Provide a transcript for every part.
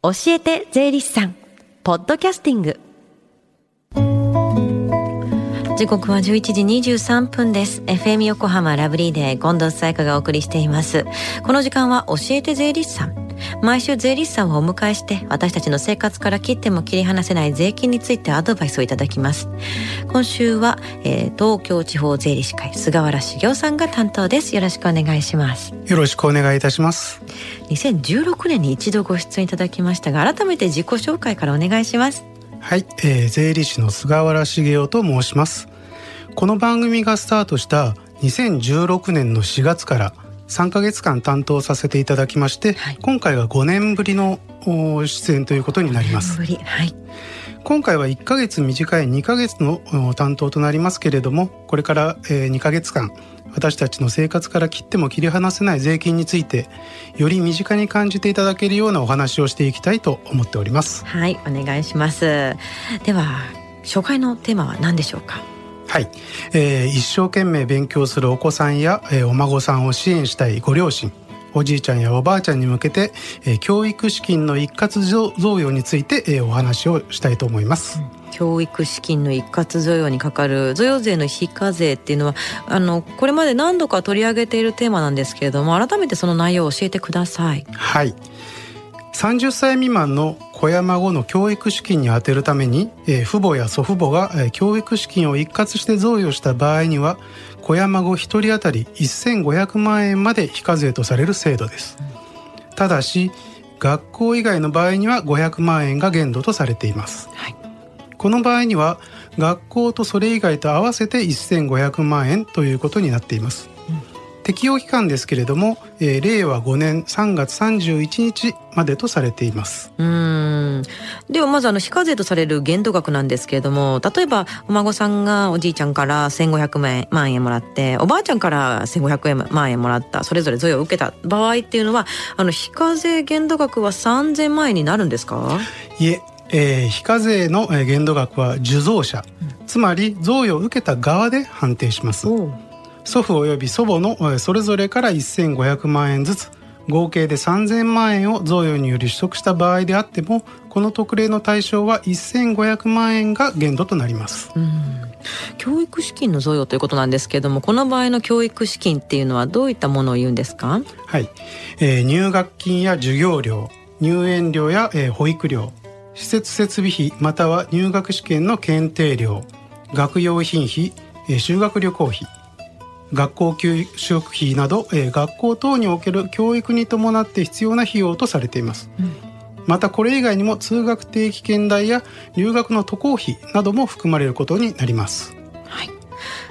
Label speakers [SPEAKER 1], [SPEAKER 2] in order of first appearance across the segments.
[SPEAKER 1] 教えて税理士さん。ポッドキャスティング。時刻は11時23分です。FM 横浜ラブリーデー近藤沙耶香がお送りしています。この時間は教えて税理士さん。毎週税理士さんをお迎えして私たちの生活から切っても切り離せない税金についてアドバイスをいただきます。今週は、えー、東京地方税理士会菅原茂雄さんが担当です。よろしくお願いします。
[SPEAKER 2] よろしくお願いいたします。
[SPEAKER 1] 2016年に一度ご出演いただきましたが改めて自己紹介からお願いします。
[SPEAKER 2] はい、えー、税理士の菅原茂雄と申します。この番組がスタートした2016年の4月から3ヶ月間担当させていただきまして、はい、今回は5年ぶりの出演ということになります。はい、今回は1ヶ月短い2ヶ月の担当となりますけれどもこれから2ヶ月間私たちの生活から切っても切り離せない税金についてより身近に感じていただけるようなお話をしていきたいと思っております。
[SPEAKER 1] はいお願いします。では初回のテーマは何でしょうか？
[SPEAKER 2] はい、えー、一生懸命勉強するお子さんや、えー、お孫さんを支援したいご両親おじいちゃんやおばあちゃんに向けて、えー、教育資金の一括贈与について、えー、お話をしたいと思います。うん
[SPEAKER 1] 教育資金の一括贈与にかかる贈与税の非課税っていうのはあのこれまで何度か取り上げているテーマなんですけれども改めてその内容を教えてください。
[SPEAKER 2] はい30歳未満の子や孫の教育資金に充てるために、えー、父母や祖父母が、えー、教育資金を一括して贈与した場合には子や孫1人当たり1500万円まで非課税とされる制度です。ただし学校以外の場合には500万円が限度とされています。はい、この場合には学校とそれ以外と合わせて1500万円ということになっています。適用期間ですけれども、えー、令和5年3月31日までとされています。
[SPEAKER 1] うん。ではまずあの非課税とされる限度額なんですけれども例えばお孫さんがおじいちゃんから1500万円もらっておばあちゃんから1500万円もらったそれぞれ贈与を受けた場合っていうのはあの非課税限度額は3000万円になるんですか？
[SPEAKER 2] いええー、非課税の限度額は受贈者、うん、つまり贈与を受けた側で判定します。祖父及び祖母のそれぞれから1500万円ずつ合計で3000万円を贈与により取得した場合であってもこの特例の対象は1500万円が限度となります。
[SPEAKER 1] 教育資金の贈与ということなんですけれどもこの場合の教育資金っていうのはどういったものを言うんですか？
[SPEAKER 2] はい、えー、入学金や授業料入園料や、えー、保育料施設設備費または入学試験の検定料学用品費、えー、修学旅行費学校給食費など、えー、学校等における教育に伴って必要な費用とされています、うん、またこれ以外にも通学定期券代や留学の渡航費なども含まれることになります。
[SPEAKER 1] はい。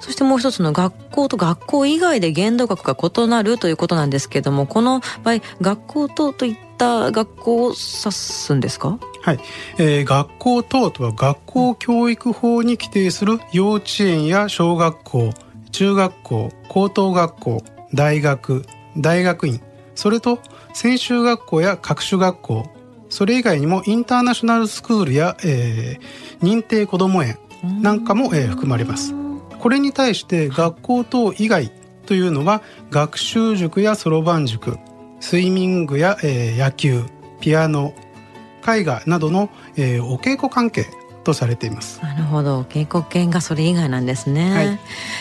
[SPEAKER 1] そしてもう一つの学校と学校以外で限度額が異なるということなんですけれどもこの場合学校等といった学校を指すんですか？
[SPEAKER 2] はい、えー、学校等とは学校教育法に規定する幼稚園や小学校中学校高等学校大学大学院。それと専修学校や各種学校。それ以外にもインターナショナルスクールや、えー、認定こども園なんかも、えー、含まれます。これに対して学校等以外というのは学習塾やそろばん塾スイミングや、えー、野球ピアノ絵画などの、えー、お稽古関係とされています。
[SPEAKER 1] なるほど。警告権がそれ以外なんですね、はい、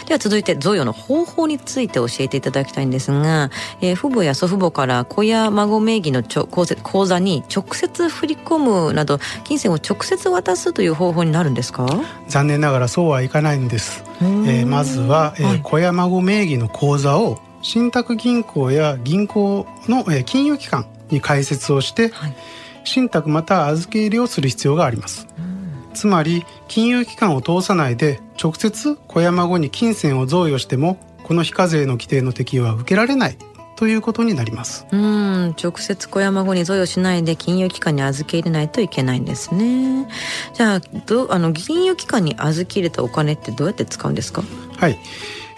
[SPEAKER 1] では続いて贈与の方法について教えていただきたいんですが、えー、父母や祖父母から子や孫名義のちょ口座に直接振り込むなど金銭を直接渡すという方法になるんですか？
[SPEAKER 2] 残念ながらそうはいかないんです、えー、まずは、えー、はい、子や孫名義の口座を信託銀行や銀行の、えー、金融機関に開設をして、はい、信託または預け入れをする必要があります、うんつまり金融機関を通さないで直接小山後に金銭を贈与してもこの非課税の規定の適用は受けられないということになります。
[SPEAKER 1] うん直接小山後に贈与しないで金融機関に預け入れないといけないんですね。じゃあどあの金融機関に預け入れたお金ってどうやって使うんですか？
[SPEAKER 2] はい、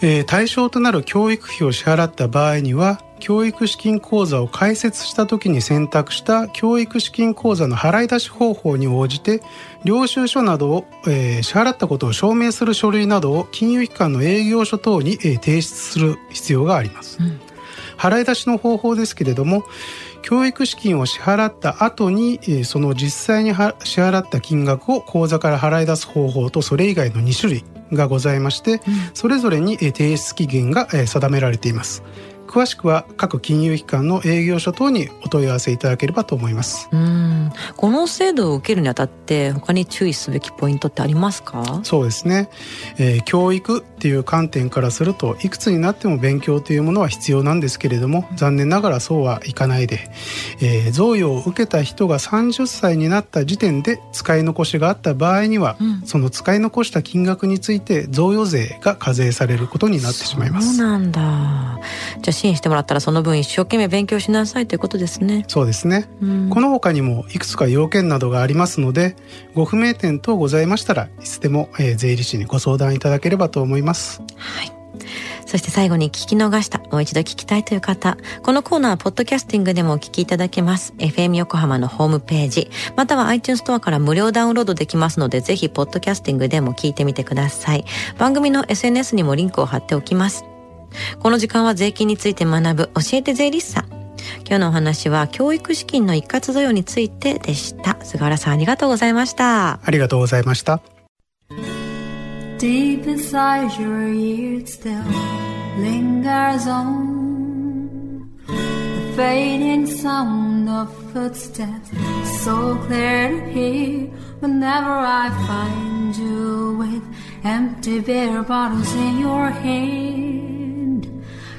[SPEAKER 2] えー、対象となる教育費を支払った場合には教育資金口座を開設した時に選択した教育資金口座の払い出し方法に応じて領収書などを、えー、支払ったことを証明する書類などを金融機関の営業所等に、えー、提出する必要があります、うん、払い出しの方法ですけれども教育資金を支払った後にその実際に支払った金額を口座から払い出す方法とそれ以外の2種類がございまして、それぞれに提出期限が定められています。詳しくは各金融機関の営業所等にお問い合わせいただければと思います。
[SPEAKER 1] うん。この制度を受けるにあたって他に注意すべきポイントってありますか？
[SPEAKER 2] そうですね、えー、教育っていう観点からするといくつになっても勉強というものは必要なんですけれども残念ながらそうはいかないで、えー、贈与を受けた人が30歳になった時点で使い残しがあった場合には、うん、その使い残した金額について贈与税が課税されることになってしまいます。
[SPEAKER 1] そうなんだ。じゃあ支援してもらったらその分一生懸命勉強しなさいということですね
[SPEAKER 2] そうですね、うん、この他にもいくつか要件などがありますのでご不明点等ございましたらいつでも、えー、税理士にご相談いただければと思います
[SPEAKER 1] はいそして最後に聞き逃した、もう一度聞きたいという方、このコーナーはポッドキャスティングでもお聞きいただけます。FM 横浜のホームページ、または iTunes ストアから無料ダウンロードできますので、ぜひポッドキャスティングでも聞いてみてください。番組の SNS にもリンクを貼っておきます。この時間は税金について学ぶ教えて税理士さん。今日のお話は教育資金の一括贈与についてでした。菅原さんありがとうございました。
[SPEAKER 2] ありがとうございました。
[SPEAKER 3] Deep inside your ears still lingers on the fading sound of footsteps so clear to hear whenever I find you with empty beer bottles in your hand.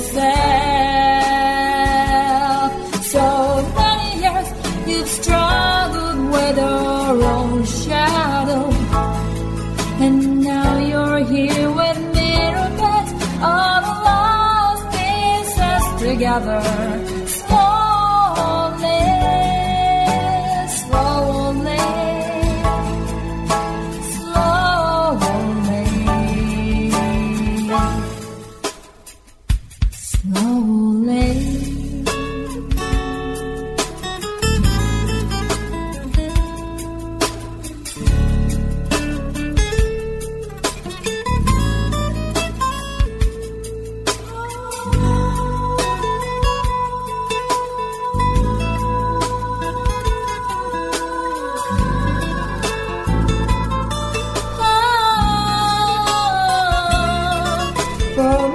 [SPEAKER 3] yourself. So many years you've struggled with your own shadow, and now you're here with mirror all the lost pieces together. Oh.